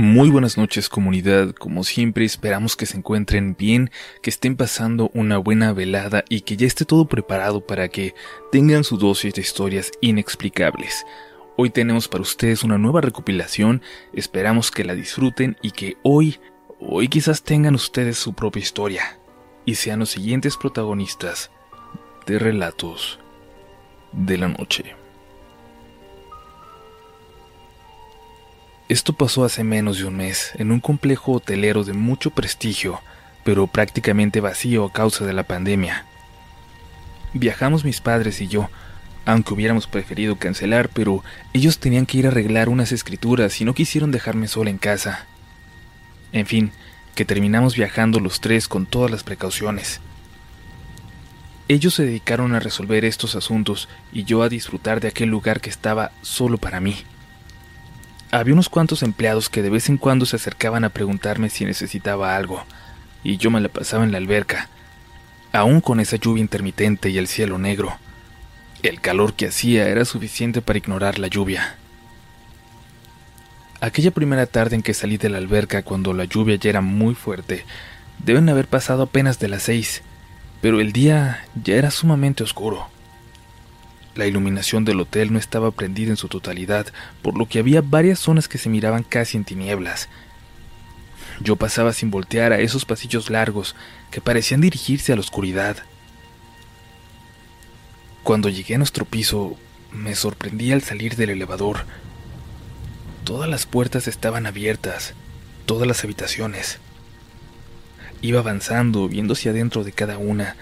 Muy buenas noches comunidad, como siempre esperamos que se encuentren bien, que estén pasando una buena velada y que ya esté todo preparado para que tengan su dosis de historias inexplicables. Hoy tenemos para ustedes una nueva recopilación, esperamos que la disfruten y que hoy, hoy quizás tengan ustedes su propia historia y sean los siguientes protagonistas de relatos de la noche. Esto pasó hace menos de un mes, en un complejo hotelero de mucho prestigio, pero prácticamente vacío a causa de la pandemia. Viajamos mis padres y yo, aunque hubiéramos preferido cancelar, pero ellos tenían que ir a arreglar unas escrituras y no quisieron dejarme sola en casa. En fin, que terminamos viajando los tres con todas las precauciones. Ellos se dedicaron a resolver estos asuntos y yo a disfrutar de aquel lugar que estaba solo para mí. Había unos cuantos empleados que de vez en cuando se acercaban a preguntarme si necesitaba algo, y yo me la pasaba en la alberca, aún con esa lluvia intermitente y el cielo negro. El calor que hacía era suficiente para ignorar la lluvia. Aquella primera tarde en que salí de la alberca cuando la lluvia ya era muy fuerte, deben haber pasado apenas de las seis, pero el día ya era sumamente oscuro. La iluminación del hotel no estaba prendida en su totalidad, por lo que había varias zonas que se miraban casi en tinieblas. Yo pasaba sin voltear a esos pasillos largos que parecían dirigirse a la oscuridad. Cuando llegué a nuestro piso, me sorprendí al salir del elevador. Todas las puertas estaban abiertas, todas las habitaciones. Iba avanzando, viendo hacia adentro de cada una.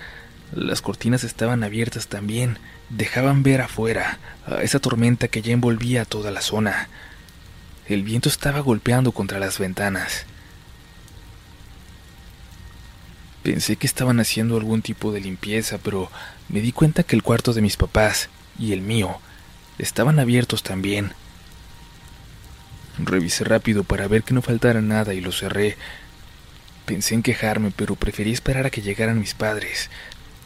Las cortinas estaban abiertas también, dejaban ver afuera a esa tormenta que ya envolvía toda la zona. El viento estaba golpeando contra las ventanas. Pensé que estaban haciendo algún tipo de limpieza, pero me di cuenta que el cuarto de mis papás y el mío estaban abiertos también. Revisé rápido para ver que no faltara nada y lo cerré. Pensé en quejarme, pero preferí esperar a que llegaran mis padres.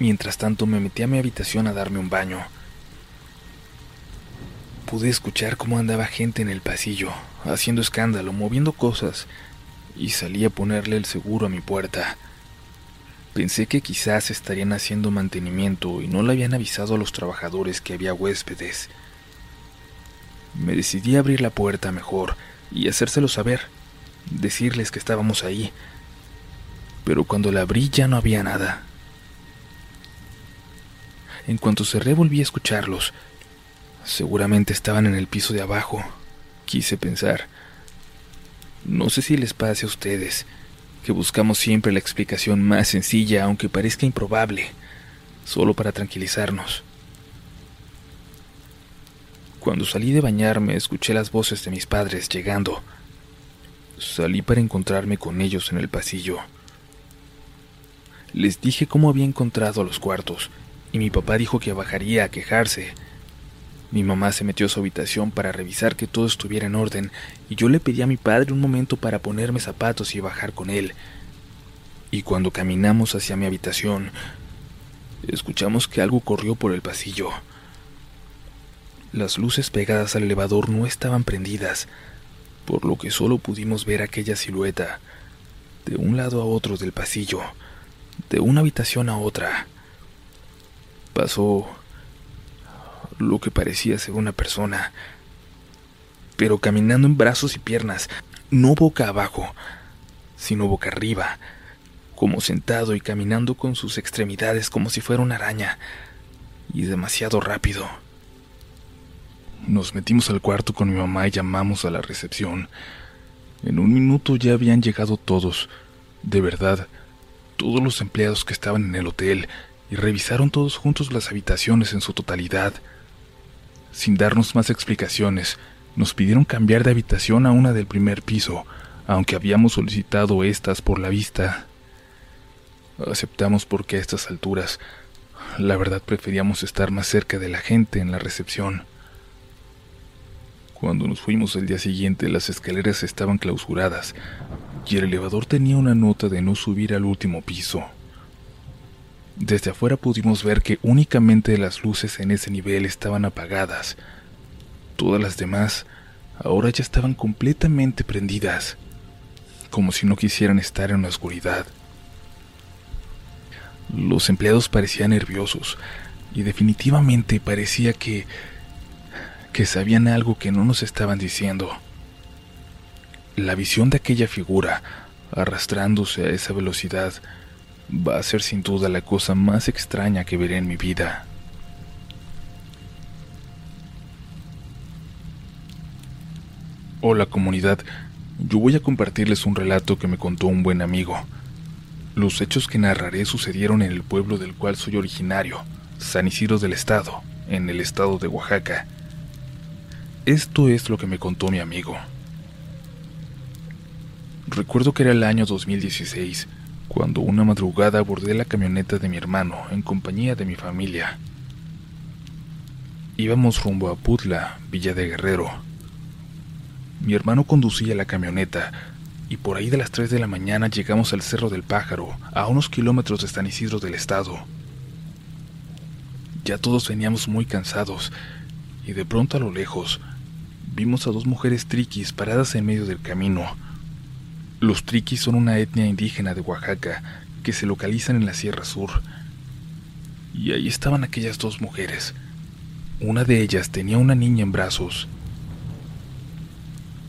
Mientras tanto me metí a mi habitación a darme un baño. Pude escuchar cómo andaba gente en el pasillo, haciendo escándalo, moviendo cosas, y salí a ponerle el seguro a mi puerta. Pensé que quizás estarían haciendo mantenimiento y no le habían avisado a los trabajadores que había huéspedes. Me decidí a abrir la puerta mejor y hacérselo saber, decirles que estábamos ahí. Pero cuando la abrí ya no había nada. En cuanto cerré volví a escucharlos. Seguramente estaban en el piso de abajo, quise pensar. No sé si les pase a ustedes, que buscamos siempre la explicación más sencilla, aunque parezca improbable, solo para tranquilizarnos. Cuando salí de bañarme, escuché las voces de mis padres llegando. Salí para encontrarme con ellos en el pasillo. Les dije cómo había encontrado los cuartos y mi papá dijo que bajaría a quejarse. Mi mamá se metió a su habitación para revisar que todo estuviera en orden y yo le pedí a mi padre un momento para ponerme zapatos y bajar con él. Y cuando caminamos hacia mi habitación, escuchamos que algo corrió por el pasillo. Las luces pegadas al elevador no estaban prendidas, por lo que solo pudimos ver aquella silueta, de un lado a otro del pasillo, de una habitación a otra pasó lo que parecía ser una persona, pero caminando en brazos y piernas, no boca abajo, sino boca arriba, como sentado y caminando con sus extremidades como si fuera una araña, y demasiado rápido. Nos metimos al cuarto con mi mamá y llamamos a la recepción. En un minuto ya habían llegado todos, de verdad, todos los empleados que estaban en el hotel, y revisaron todos juntos las habitaciones en su totalidad. Sin darnos más explicaciones, nos pidieron cambiar de habitación a una del primer piso, aunque habíamos solicitado estas por la vista. Aceptamos porque a estas alturas, la verdad preferíamos estar más cerca de la gente en la recepción. Cuando nos fuimos el día siguiente, las escaleras estaban clausuradas y el elevador tenía una nota de no subir al último piso. Desde afuera pudimos ver que únicamente las luces en ese nivel estaban apagadas. Todas las demás ahora ya estaban completamente prendidas, como si no quisieran estar en la oscuridad. Los empleados parecían nerviosos y definitivamente parecía que que sabían algo que no nos estaban diciendo. La visión de aquella figura arrastrándose a esa velocidad va a ser sin duda la cosa más extraña que veré en mi vida. Hola comunidad, yo voy a compartirles un relato que me contó un buen amigo. Los hechos que narraré sucedieron en el pueblo del cual soy originario, San Isidro del Estado, en el estado de Oaxaca. Esto es lo que me contó mi amigo. Recuerdo que era el año 2016, cuando una madrugada abordé la camioneta de mi hermano en compañía de mi familia. Íbamos rumbo a Putla, Villa de Guerrero. Mi hermano conducía la camioneta y por ahí de las 3 de la mañana llegamos al Cerro del Pájaro, a unos kilómetros de San Isidro del Estado. Ya todos veníamos muy cansados y de pronto a lo lejos vimos a dos mujeres triquis paradas en medio del camino. Los triquis son una etnia indígena de Oaxaca que se localizan en la Sierra Sur. Y ahí estaban aquellas dos mujeres. Una de ellas tenía una niña en brazos.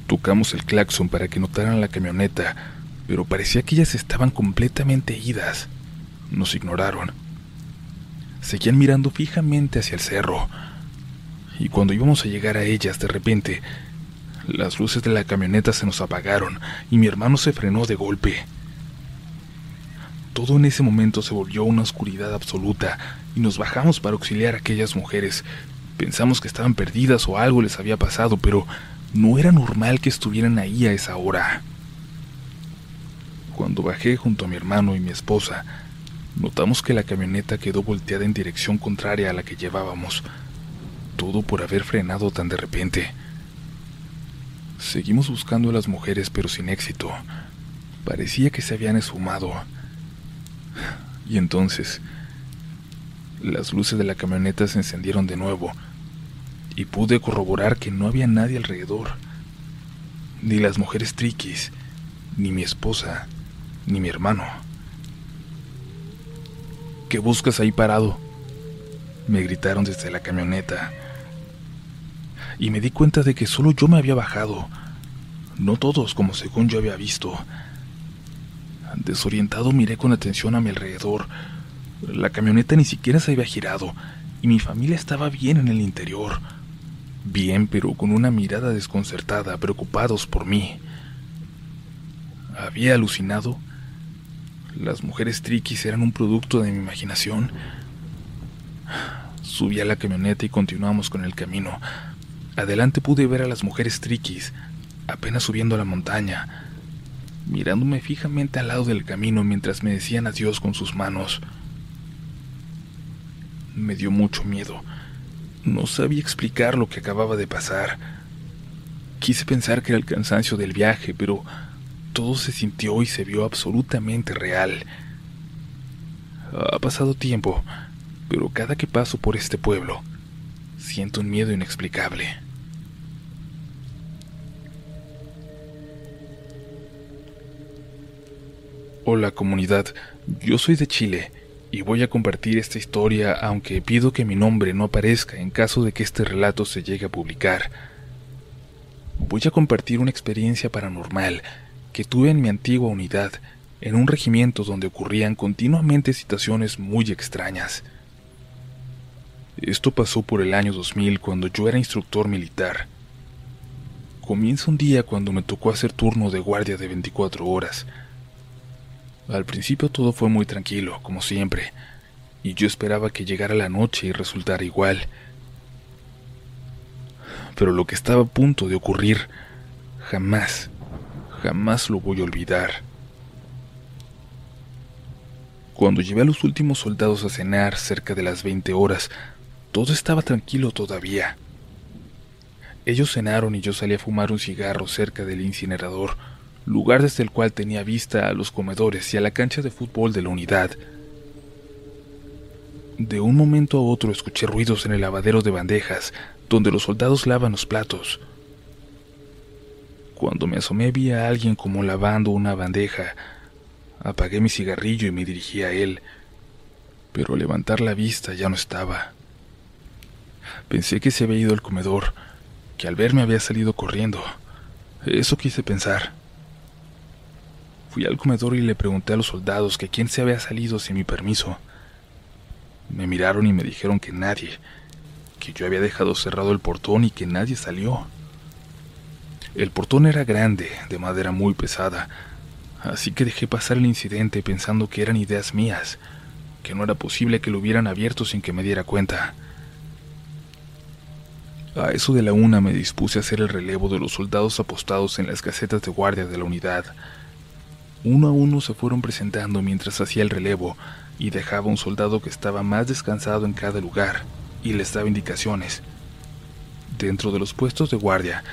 Tocamos el claxon para que notaran la camioneta, pero parecía que ellas estaban completamente idas. Nos ignoraron. Seguían mirando fijamente hacia el cerro. Y cuando íbamos a llegar a ellas, de repente, las luces de la camioneta se nos apagaron y mi hermano se frenó de golpe. Todo en ese momento se volvió una oscuridad absoluta y nos bajamos para auxiliar a aquellas mujeres. Pensamos que estaban perdidas o algo les había pasado, pero no era normal que estuvieran ahí a esa hora. Cuando bajé junto a mi hermano y mi esposa, notamos que la camioneta quedó volteada en dirección contraria a la que llevábamos, todo por haber frenado tan de repente. Seguimos buscando a las mujeres pero sin éxito. Parecía que se habían esfumado. Y entonces, las luces de la camioneta se encendieron de nuevo y pude corroborar que no había nadie alrededor. Ni las mujeres triquis, ni mi esposa, ni mi hermano. ¿Qué buscas ahí parado? Me gritaron desde la camioneta y me di cuenta de que solo yo me había bajado, no todos como según yo había visto. Desorientado miré con atención a mi alrededor. La camioneta ni siquiera se había girado y mi familia estaba bien en el interior. Bien, pero con una mirada desconcertada, preocupados por mí. ¿Había alucinado? ¿Las mujeres triquis eran un producto de mi imaginación? Subí a la camioneta y continuamos con el camino. Adelante pude ver a las mujeres triquis, apenas subiendo la montaña, mirándome fijamente al lado del camino mientras me decían adiós con sus manos. Me dio mucho miedo. No sabía explicar lo que acababa de pasar. Quise pensar que era el cansancio del viaje, pero todo se sintió y se vio absolutamente real. Ha pasado tiempo, pero cada que paso por este pueblo, Siento un miedo inexplicable. Hola comunidad, yo soy de Chile y voy a compartir esta historia aunque pido que mi nombre no aparezca en caso de que este relato se llegue a publicar. Voy a compartir una experiencia paranormal que tuve en mi antigua unidad, en un regimiento donde ocurrían continuamente situaciones muy extrañas. Esto pasó por el año 2000 cuando yo era instructor militar. Comienza un día cuando me tocó hacer turno de guardia de 24 horas. Al principio todo fue muy tranquilo, como siempre, y yo esperaba que llegara la noche y resultara igual. Pero lo que estaba a punto de ocurrir, jamás, jamás lo voy a olvidar. Cuando llevé a los últimos soldados a cenar cerca de las 20 horas, todo estaba tranquilo todavía. Ellos cenaron y yo salí a fumar un cigarro cerca del incinerador, lugar desde el cual tenía vista a los comedores y a la cancha de fútbol de la unidad. De un momento a otro escuché ruidos en el lavadero de bandejas, donde los soldados lavan los platos. Cuando me asomé vi a alguien como lavando una bandeja. Apagué mi cigarrillo y me dirigí a él, pero al levantar la vista ya no estaba. Pensé que se había ido al comedor, que al verme había salido corriendo. Eso quise pensar. Fui al comedor y le pregunté a los soldados que quién se había salido sin mi permiso. Me miraron y me dijeron que nadie, que yo había dejado cerrado el portón y que nadie salió. El portón era grande, de madera muy pesada, así que dejé pasar el incidente pensando que eran ideas mías, que no era posible que lo hubieran abierto sin que me diera cuenta. A eso de la una me dispuse a hacer el relevo de los soldados apostados en las casetas de guardia de la unidad. Uno a uno se fueron presentando mientras hacía el relevo y dejaba un soldado que estaba más descansado en cada lugar y les daba indicaciones. Dentro de los puestos de guardia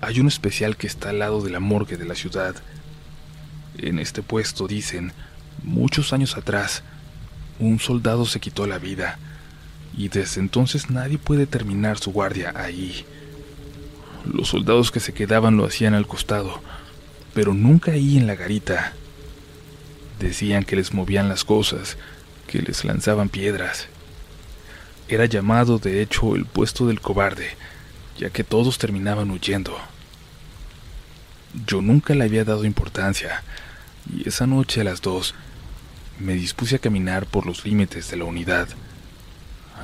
hay un especial que está al lado de la morgue de la ciudad. En este puesto, dicen, muchos años atrás, un soldado se quitó la vida y desde entonces nadie puede terminar su guardia ahí. Los soldados que se quedaban lo hacían al costado, pero nunca ahí en la garita. Decían que les movían las cosas, que les lanzaban piedras. Era llamado, de hecho, el puesto del cobarde, ya que todos terminaban huyendo. Yo nunca le había dado importancia, y esa noche a las dos me dispuse a caminar por los límites de la unidad.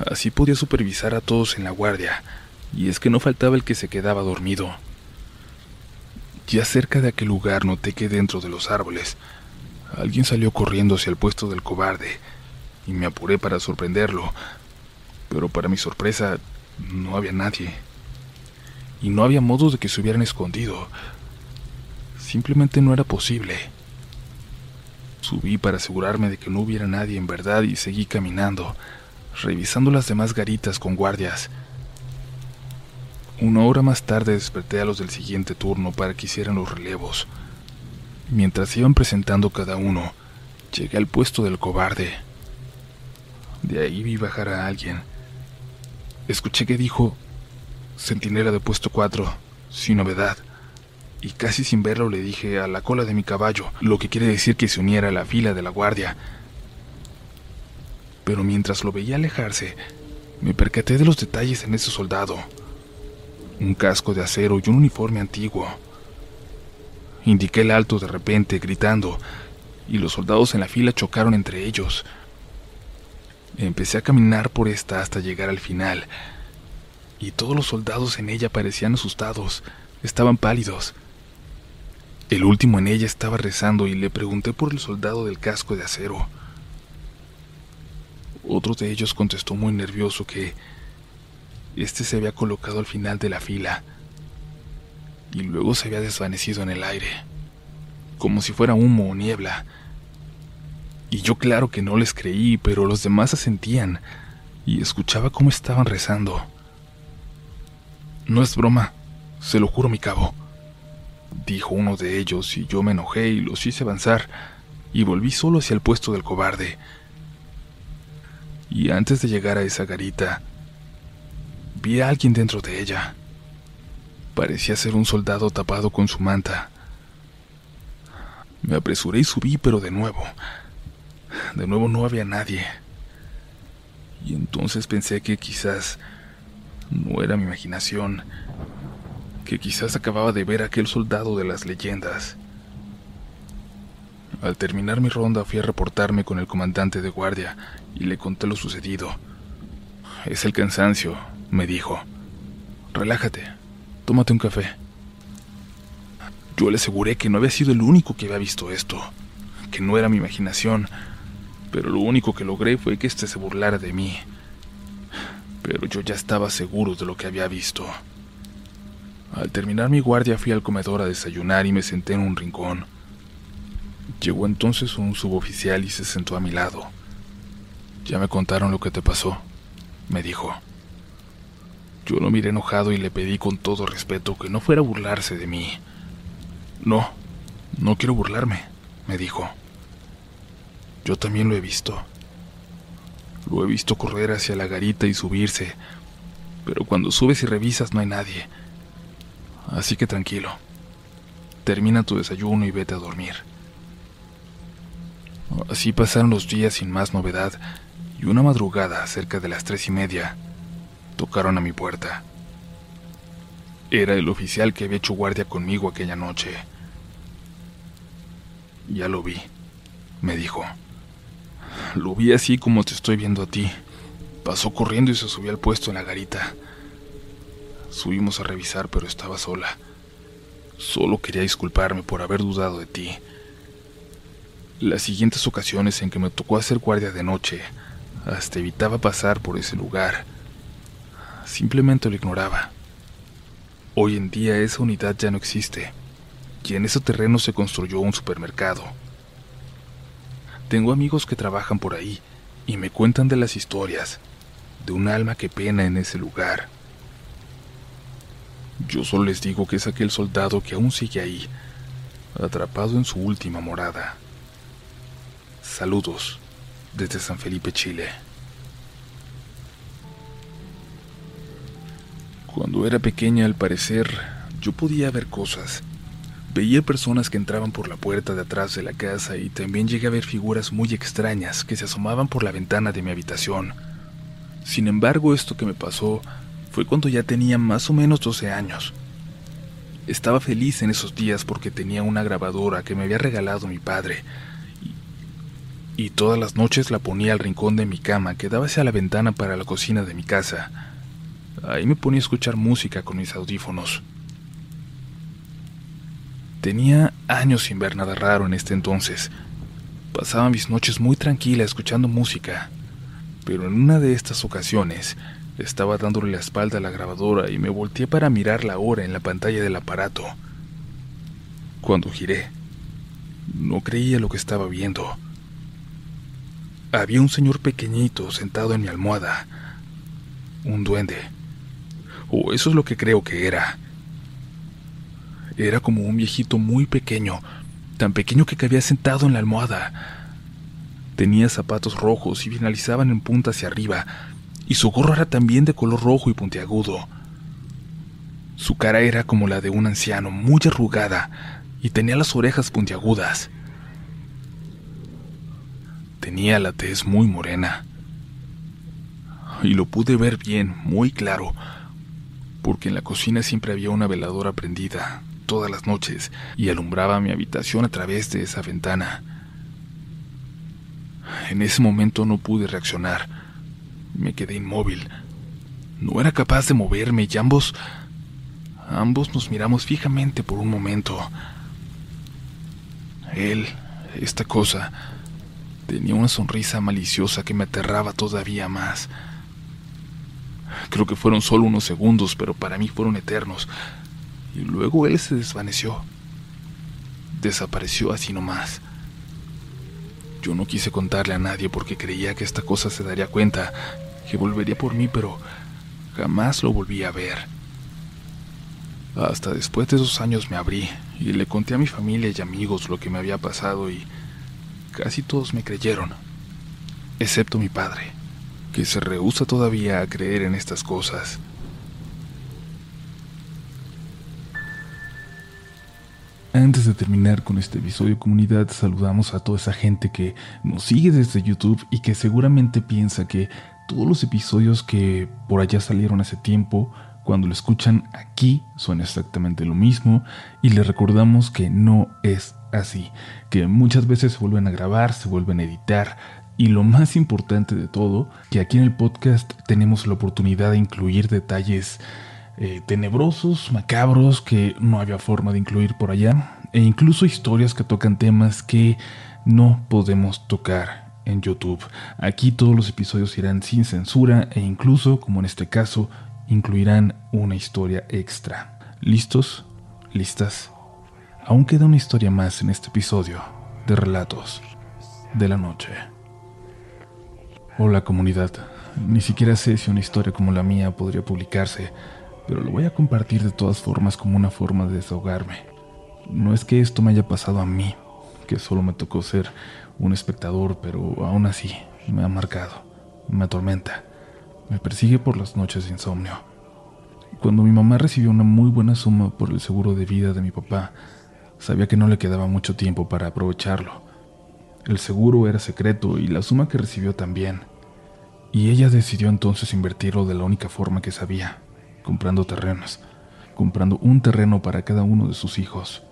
Así podía supervisar a todos en la guardia, y es que no faltaba el que se quedaba dormido. Ya cerca de aquel lugar noté que dentro de los árboles alguien salió corriendo hacia el puesto del cobarde, y me apuré para sorprenderlo, pero para mi sorpresa no había nadie y no había modo de que se hubieran escondido. Simplemente no era posible. Subí para asegurarme de que no hubiera nadie en verdad y seguí caminando, revisando las demás garitas con guardias. Una hora más tarde desperté a los del siguiente turno para que hicieran los relevos. Mientras iban presentando cada uno, llegué al puesto del cobarde. De ahí vi bajar a alguien. Escuché que dijo, centinela de puesto 4, sin novedad. Y casi sin verlo le dije a la cola de mi caballo, lo que quiere decir que se uniera a la fila de la guardia. Pero mientras lo veía alejarse, me percaté de los detalles en ese soldado. Un casco de acero y un uniforme antiguo. Indiqué el alto de repente, gritando, y los soldados en la fila chocaron entre ellos. Empecé a caminar por esta hasta llegar al final, y todos los soldados en ella parecían asustados, estaban pálidos. El último en ella estaba rezando y le pregunté por el soldado del casco de acero. Otro de ellos contestó muy nervioso que este se había colocado al final de la fila y luego se había desvanecido en el aire, como si fuera humo o niebla. Y yo claro que no les creí, pero los demás asentían y escuchaba cómo estaban rezando. No es broma, se lo juro, mi cabo, dijo uno de ellos, y yo me enojé y los hice avanzar, y volví solo hacia el puesto del cobarde. Y antes de llegar a esa garita, vi a alguien dentro de ella. Parecía ser un soldado tapado con su manta. Me apresuré y subí, pero de nuevo, de nuevo no había nadie. Y entonces pensé que quizás no era mi imaginación, que quizás acababa de ver a aquel soldado de las leyendas. Al terminar mi ronda fui a reportarme con el comandante de guardia y le conté lo sucedido. Es el cansancio, me dijo. Relájate, tómate un café. Yo le aseguré que no había sido el único que había visto esto, que no era mi imaginación, pero lo único que logré fue que éste se burlara de mí pero yo ya estaba seguro de lo que había visto. Al terminar mi guardia fui al comedor a desayunar y me senté en un rincón. Llegó entonces un suboficial y se sentó a mi lado. Ya me contaron lo que te pasó, me dijo. Yo lo miré enojado y le pedí con todo respeto que no fuera a burlarse de mí. No, no quiero burlarme, me dijo. Yo también lo he visto. Lo he visto correr hacia la garita y subirse, pero cuando subes y revisas no hay nadie. Así que tranquilo, termina tu desayuno y vete a dormir. Así pasaron los días sin más novedad y una madrugada, cerca de las tres y media, tocaron a mi puerta. Era el oficial que había hecho guardia conmigo aquella noche. Ya lo vi, me dijo. Lo vi así como te estoy viendo a ti. Pasó corriendo y se subió al puesto en la garita. Subimos a revisar, pero estaba sola. Solo quería disculparme por haber dudado de ti. Las siguientes ocasiones en que me tocó hacer guardia de noche, hasta evitaba pasar por ese lugar. Simplemente lo ignoraba. Hoy en día esa unidad ya no existe, y en ese terreno se construyó un supermercado. Tengo amigos que trabajan por ahí y me cuentan de las historias, de un alma que pena en ese lugar. Yo solo les digo que es aquel soldado que aún sigue ahí, atrapado en su última morada. Saludos desde San Felipe, Chile. Cuando era pequeña, al parecer, yo podía ver cosas. Veía personas que entraban por la puerta de atrás de la casa y también llegué a ver figuras muy extrañas que se asomaban por la ventana de mi habitación. Sin embargo, esto que me pasó fue cuando ya tenía más o menos 12 años. Estaba feliz en esos días porque tenía una grabadora que me había regalado mi padre y, todas las noches la ponía al rincón de mi cama que daba hacia la ventana para la cocina de mi casa. Ahí me ponía a escuchar música con mis audífonos. Tenía años sin ver nada raro en este entonces. Pasaba mis noches muy tranquila escuchando música, pero en una de estas ocasiones estaba dándole la espalda a la grabadora y me volteé para mirar la hora en la pantalla del aparato. Cuando giré, no creía lo que estaba viendo. Había un señor pequeñito sentado en mi almohada, un duende o eso es lo que creo que era. Era como un viejito muy pequeño, tan pequeño que cabía sentado en la almohada. Tenía zapatos rojos y finalizaban en punta hacia arriba, y su gorro era también de color rojo y puntiagudo. Su cara era como la de un anciano, muy arrugada, y tenía las orejas puntiagudas. Tenía la tez muy morena. Y lo pude ver bien, muy claro, porque en la cocina siempre había una veladora prendida todas las noches y alumbraba mi habitación a través de esa ventana. En ese momento no pude reaccionar. Me quedé inmóvil. No era capaz de moverme y ambos... Ambos nos miramos fijamente por un momento. Él, esta cosa, tenía una sonrisa maliciosa que me aterraba todavía más. Creo que fueron solo unos segundos, pero para mí fueron eternos. Y luego él se desvaneció. Desapareció así nomás. Yo no quise contarle a nadie porque creía que esta cosa se daría cuenta, que volvería por mí, pero jamás lo volví a ver. Hasta después de esos años me abrí y le conté a mi familia y amigos lo que me había pasado y casi todos me creyeron, excepto mi padre que se rehúsa todavía a creer en estas cosas. Antes de terminar con este episodio comunidad, saludamos a toda esa gente que nos sigue desde YouTube y que seguramente piensa que todos los episodios que por allá salieron hace tiempo, cuando lo escuchan aquí, son exactamente lo mismo y les recordamos que no es así, que muchas veces se vuelven a grabar, se vuelven a editar, y lo más importante de todo, que aquí en el podcast tenemos la oportunidad de incluir detalles eh, tenebrosos, macabros, que no había forma de incluir por allá, e incluso historias que tocan temas que no podemos tocar en YouTube. Aquí todos los episodios irán sin censura e incluso, como en este caso, incluirán una historia extra. ¿Listos? ¿Listas? Aún queda una historia más en este episodio de Relatos de la Noche. Hola comunidad, ni siquiera sé si una historia como la mía podría publicarse, pero lo voy a compartir de todas formas como una forma de desahogarme. No es que esto me haya pasado a mí, que solo me tocó ser un espectador, pero aún así me ha marcado, me atormenta, me persigue por las noches de insomnio. Cuando mi mamá recibió una muy buena suma por el seguro de vida de mi papá, Sabía que no le quedaba mucho tiempo para aprovecharlo. El seguro era secreto y la suma que recibió también. Y ella decidió entonces invertirlo de la única forma que sabía, comprando terrenos, comprando un terreno para cada uno de sus hijos.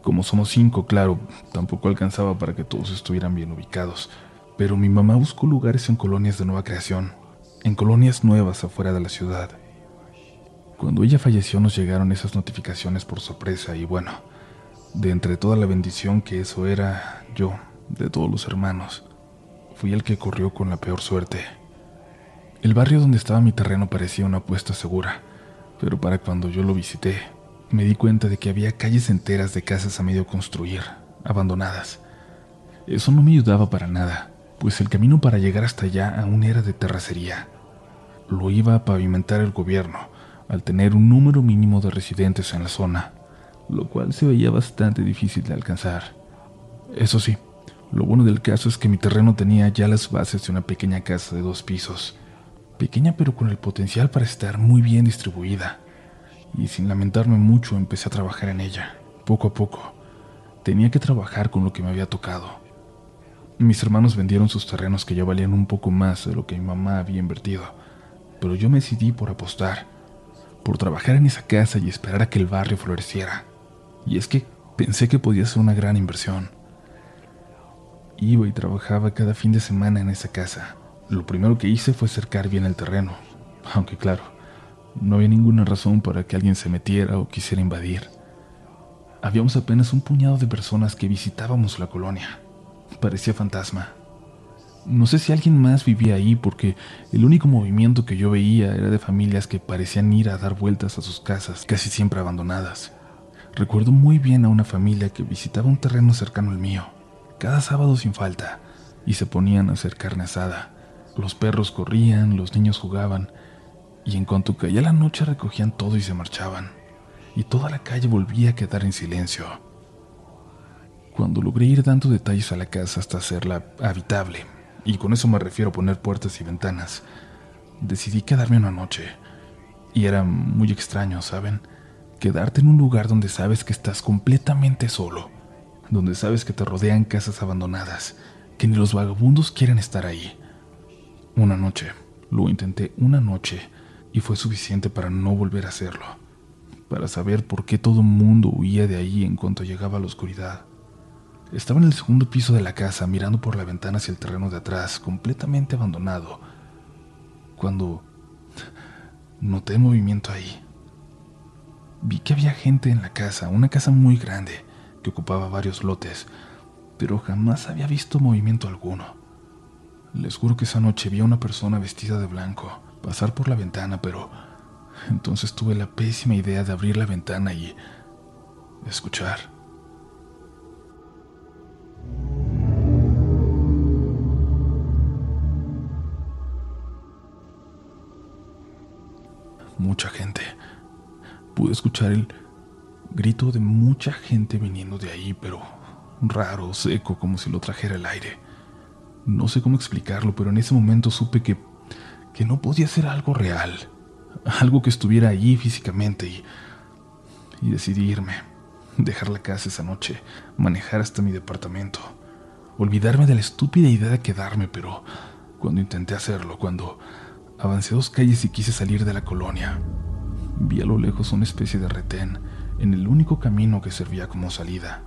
Como somos cinco, claro, tampoco alcanzaba para que todos estuvieran bien ubicados, pero mi mamá buscó lugares en colonias de nueva creación, en colonias nuevas afuera de la ciudad. Cuando ella falleció nos llegaron esas notificaciones por sorpresa y bueno, de entre toda la bendición que eso era, yo, de todos los hermanos, fui el que corrió con la peor suerte. El barrio donde estaba mi terreno parecía una apuesta segura, pero para cuando yo lo visité, me di cuenta de que había calles enteras de casas a medio construir, abandonadas. Eso no me ayudaba para nada, pues el camino para llegar hasta allá aún era de terracería. Lo iba a pavimentar el gobierno, al tener un número mínimo de residentes en la zona lo cual se veía bastante difícil de alcanzar. Eso sí, lo bueno del caso es que mi terreno tenía ya las bases de una pequeña casa de dos pisos, pequeña pero con el potencial para estar muy bien distribuida, y sin lamentarme mucho empecé a trabajar en ella, poco a poco. Tenía que trabajar con lo que me había tocado. Mis hermanos vendieron sus terrenos que ya valían un poco más de lo que mi mamá había invertido, pero yo me decidí por apostar, por trabajar en esa casa y esperar a que el barrio floreciera. Y es que pensé que podía ser una gran inversión. Iba y trabajaba cada fin de semana en esa casa. Lo primero que hice fue cercar bien el terreno, aunque claro, no había ninguna razón para que alguien se metiera o quisiera invadir. Habíamos apenas un puñado de personas que visitábamos la colonia. Parecía fantasma. No sé si alguien más vivía ahí porque el único movimiento que yo veía era de familias que parecían ir a dar vueltas a sus casas, casi siempre abandonadas. Recuerdo muy bien a una familia que visitaba un terreno cercano al mío, cada sábado sin falta, y se ponían a hacer carne asada. Los perros corrían, los niños jugaban, y en cuanto caía la noche recogían todo y se marchaban, y toda la calle volvía a quedar en silencio. Cuando logré ir dando detalles a la casa hasta hacerla habitable, y con eso me refiero a poner puertas y ventanas, decidí quedarme una noche. Y era muy extraño, ¿saben? Quedarte en un lugar donde sabes que estás completamente solo, donde sabes que te rodean casas abandonadas, que ni los vagabundos quieren estar ahí. Una noche, lo intenté una noche y fue suficiente para no volver a hacerlo, para saber por qué todo mundo huía de ahí en cuanto llegaba la oscuridad. Estaba en el segundo piso de la casa mirando por la ventana hacia el terreno de atrás, completamente abandonado, cuando noté movimiento ahí. Vi que había gente en la casa, una casa muy grande, que ocupaba varios lotes, pero jamás había visto movimiento alguno. Les juro que esa noche vi a una persona vestida de blanco pasar por la ventana, pero entonces tuve la pésima idea de abrir la ventana y escuchar. Mucha gente pude escuchar el grito de mucha gente viniendo de ahí, pero raro, seco, como si lo trajera el aire. No sé cómo explicarlo, pero en ese momento supe que, que no podía ser algo real, algo que estuviera allí físicamente y, y decidí irme, dejar la casa esa noche, manejar hasta mi departamento, olvidarme de la estúpida idea de quedarme, pero cuando intenté hacerlo, cuando avancé dos calles y quise salir de la colonia, Vi a lo lejos una especie de retén en el único camino que servía como salida.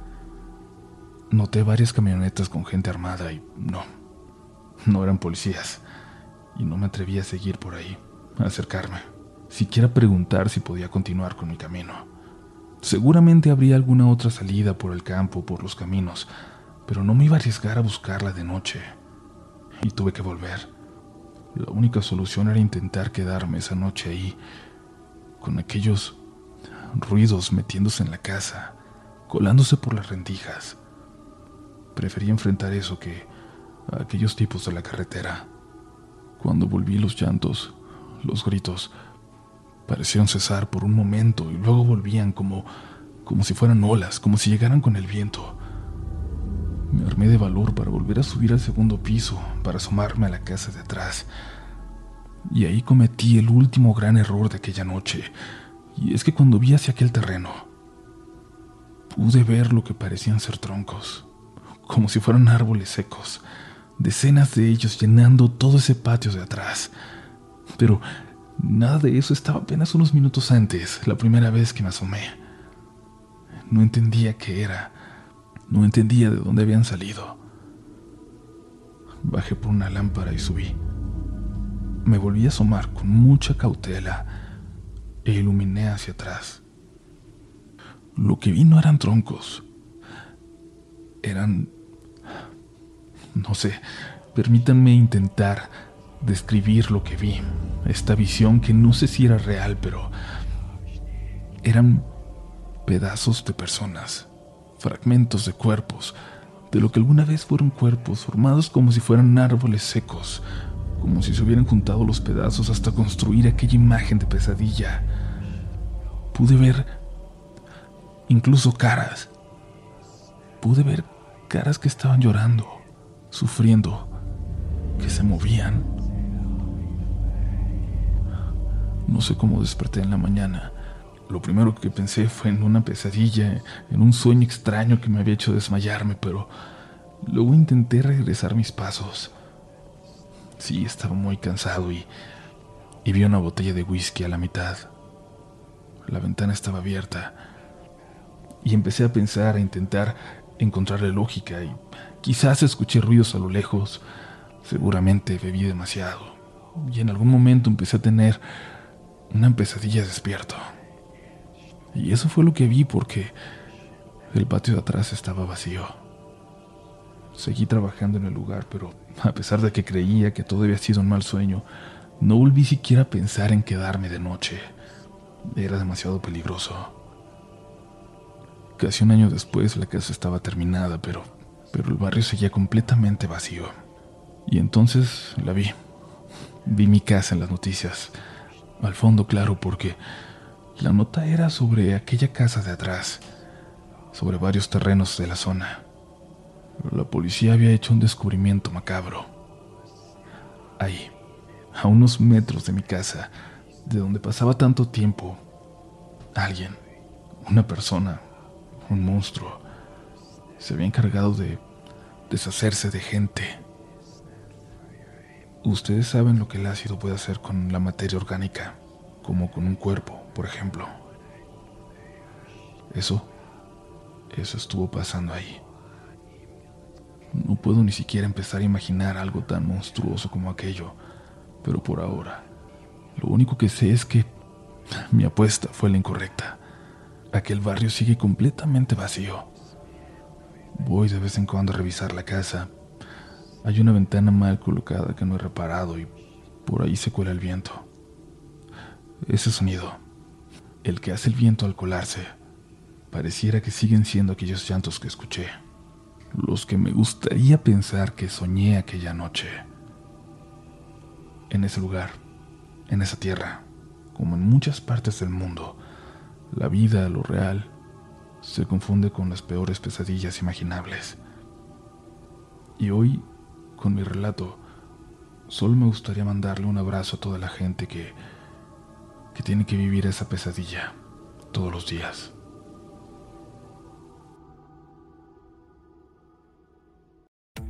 Noté varias camionetas con gente armada y no, no eran policías. Y no me atreví a seguir por ahí, a acercarme, siquiera preguntar si podía continuar con mi camino. Seguramente habría alguna otra salida por el campo, por los caminos, pero no me iba a arriesgar a buscarla de noche. Y tuve que volver. La única solución era intentar quedarme esa noche ahí con aquellos ruidos metiéndose en la casa, colándose por las rendijas. Preferí enfrentar eso que a aquellos tipos de la carretera. Cuando volví los llantos, los gritos, parecieron cesar por un momento y luego volvían como, como si fueran olas, como si llegaran con el viento. Me armé de valor para volver a subir al segundo piso, para asomarme a la casa de atrás y ahí cometí el último gran error de aquella noche. Y es que cuando vi hacia aquel terreno, pude ver lo que parecían ser troncos, como si fueran árboles secos, decenas de ellos llenando todo ese patio de atrás. Pero nada de eso estaba apenas unos minutos antes, la primera vez que me asomé. No entendía qué era, no entendía de dónde habían salido. Bajé por una lámpara y subí. Me volví a asomar con mucha cautela e iluminé hacia atrás. Lo que vi no eran troncos, eran... no sé, permítanme intentar describir lo que vi, esta visión que no sé si era real, pero eran pedazos de personas, fragmentos de cuerpos, de lo que alguna vez fueron cuerpos, formados como si fueran árboles secos, como si se hubieran juntado los pedazos hasta construir aquella imagen de pesadilla. Pude ver incluso caras. Pude ver caras que estaban llorando, sufriendo, que se movían. No sé cómo desperté en la mañana. Lo primero que pensé fue en una pesadilla, en un sueño extraño que me había hecho desmayarme, pero luego intenté regresar mis pasos. Sí, estaba muy cansado y, y vi una botella de whisky a la mitad. La ventana estaba abierta y empecé a pensar, a intentar encontrarle lógica y quizás escuché ruidos a lo lejos. Seguramente bebí demasiado y en algún momento empecé a tener una pesadilla despierto. Y eso fue lo que vi porque el patio de atrás estaba vacío. Seguí trabajando en el lugar, pero a pesar de que creía que todo había sido un mal sueño, no volví siquiera a pensar en quedarme de noche. Era demasiado peligroso. Casi un año después la casa estaba terminada, pero, pero el barrio seguía completamente vacío. Y entonces la vi. Vi mi casa en las noticias. Al fondo, claro, porque la nota era sobre aquella casa de atrás, sobre varios terrenos de la zona. La policía había hecho un descubrimiento macabro. Ahí, a unos metros de mi casa, de donde pasaba tanto tiempo, alguien, una persona, un monstruo, se había encargado de deshacerse de gente. Ustedes saben lo que el ácido puede hacer con la materia orgánica, como con un cuerpo, por ejemplo. Eso, eso estuvo pasando ahí. No puedo ni siquiera empezar a imaginar algo tan monstruoso como aquello, pero por ahora, lo único que sé es que mi apuesta fue la incorrecta. Aquel barrio sigue completamente vacío. Voy de vez en cuando a revisar la casa. Hay una ventana mal colocada que no he reparado y por ahí se cuela el viento. Ese sonido, el que hace el viento al colarse, pareciera que siguen siendo aquellos llantos que escuché, los que me gustaría pensar que soñé aquella noche. En ese lugar, en esa tierra, como en muchas partes del mundo, la vida, lo real, se confunde con las peores pesadillas imaginables. Y hoy, con mi relato, solo me gustaría mandarle un abrazo a toda la gente que, que tiene que vivir esa pesadilla todos los días.